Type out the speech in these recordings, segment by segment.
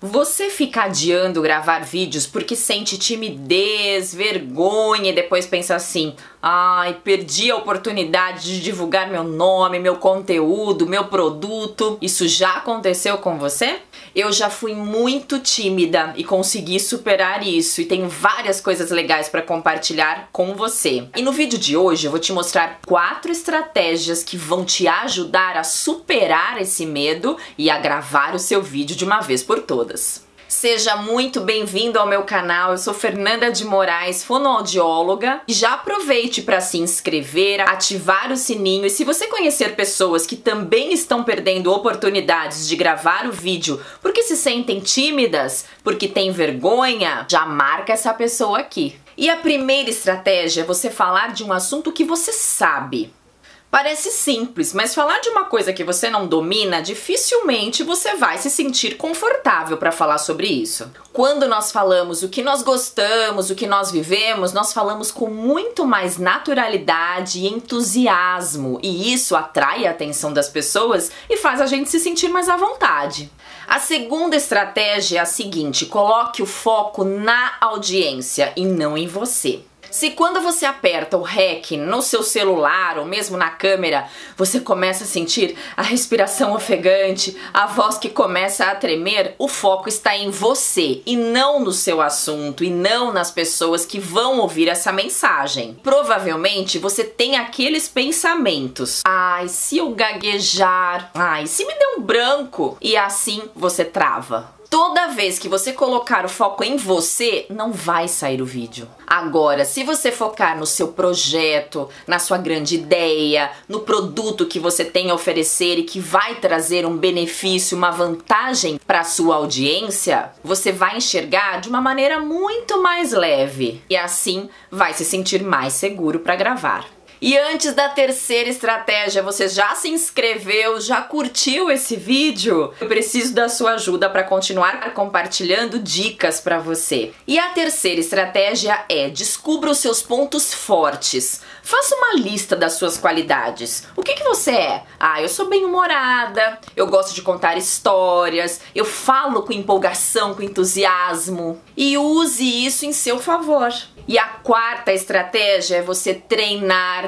Você fica adiando gravar vídeos porque sente timidez, vergonha e depois pensa assim: ai, perdi a oportunidade de divulgar meu nome, meu conteúdo, meu produto. Isso já aconteceu com você? Eu já fui muito tímida e consegui superar isso e tenho várias coisas legais para compartilhar com você. E no vídeo de hoje eu vou te mostrar quatro estratégias que vão te ajudar a superar esse medo e a gravar o seu vídeo de uma vez por todas. Seja muito bem-vindo ao meu canal. Eu sou Fernanda de Moraes, fonoaudióloga. E já aproveite para se inscrever, ativar o sininho e se você conhecer pessoas que também estão perdendo oportunidades de gravar o vídeo porque se sentem tímidas, porque têm vergonha, já marca essa pessoa aqui. E a primeira estratégia é você falar de um assunto que você sabe. Parece simples, mas falar de uma coisa que você não domina, dificilmente você vai se sentir confortável para falar sobre isso. Quando nós falamos o que nós gostamos, o que nós vivemos, nós falamos com muito mais naturalidade e entusiasmo, e isso atrai a atenção das pessoas e faz a gente se sentir mais à vontade. A segunda estratégia é a seguinte: coloque o foco na audiência e não em você. Se quando você aperta o REC no seu celular ou mesmo na câmera, você começa a sentir a respiração ofegante, a voz que começa a tremer, o foco está em você e não no seu assunto e não nas pessoas que vão ouvir essa mensagem. Provavelmente você tem aqueles pensamentos: ai, se eu gaguejar, ai, se me der um branco, e assim você trava. Toda vez que você colocar o foco em você, não vai sair o vídeo. Agora, se você focar no seu projeto, na sua grande ideia, no produto que você tem a oferecer e que vai trazer um benefício, uma vantagem para sua audiência, você vai enxergar de uma maneira muito mais leve e assim vai se sentir mais seguro para gravar. E antes da terceira estratégia, você já se inscreveu, já curtiu esse vídeo? Eu preciso da sua ajuda para continuar compartilhando dicas para você. E a terceira estratégia é descubra os seus pontos fortes. Faça uma lista das suas qualidades. O que, que você é? Ah, eu sou bem humorada, eu gosto de contar histórias, eu falo com empolgação, com entusiasmo. E use isso em seu favor. E a quarta estratégia é você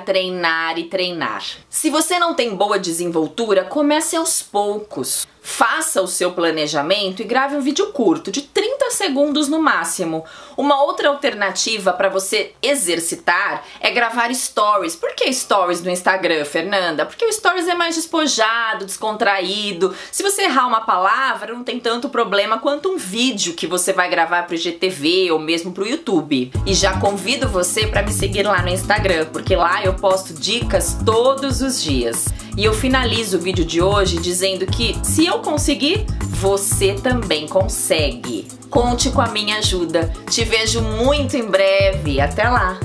treinar, e treinar. Se você não tem boa desenvoltura, comece aos poucos. Faça o seu planejamento e grave um vídeo curto, de 30 segundos no máximo. Uma outra alternativa para você exercitar é gravar stories. Por que stories no Instagram, Fernanda? Porque o stories é mais despojado, descontraído. Se você errar uma palavra, não tem tanto problema quanto um vídeo que você vai gravar para o IGTV ou mesmo para o YouTube. E já convido você para me seguir lá no Instagram, porque lá eu posto dicas todos os dias. E eu finalizo o vídeo de hoje dizendo que se eu conseguir, você também consegue. Conte com a minha ajuda. Te vejo muito em breve. Até lá!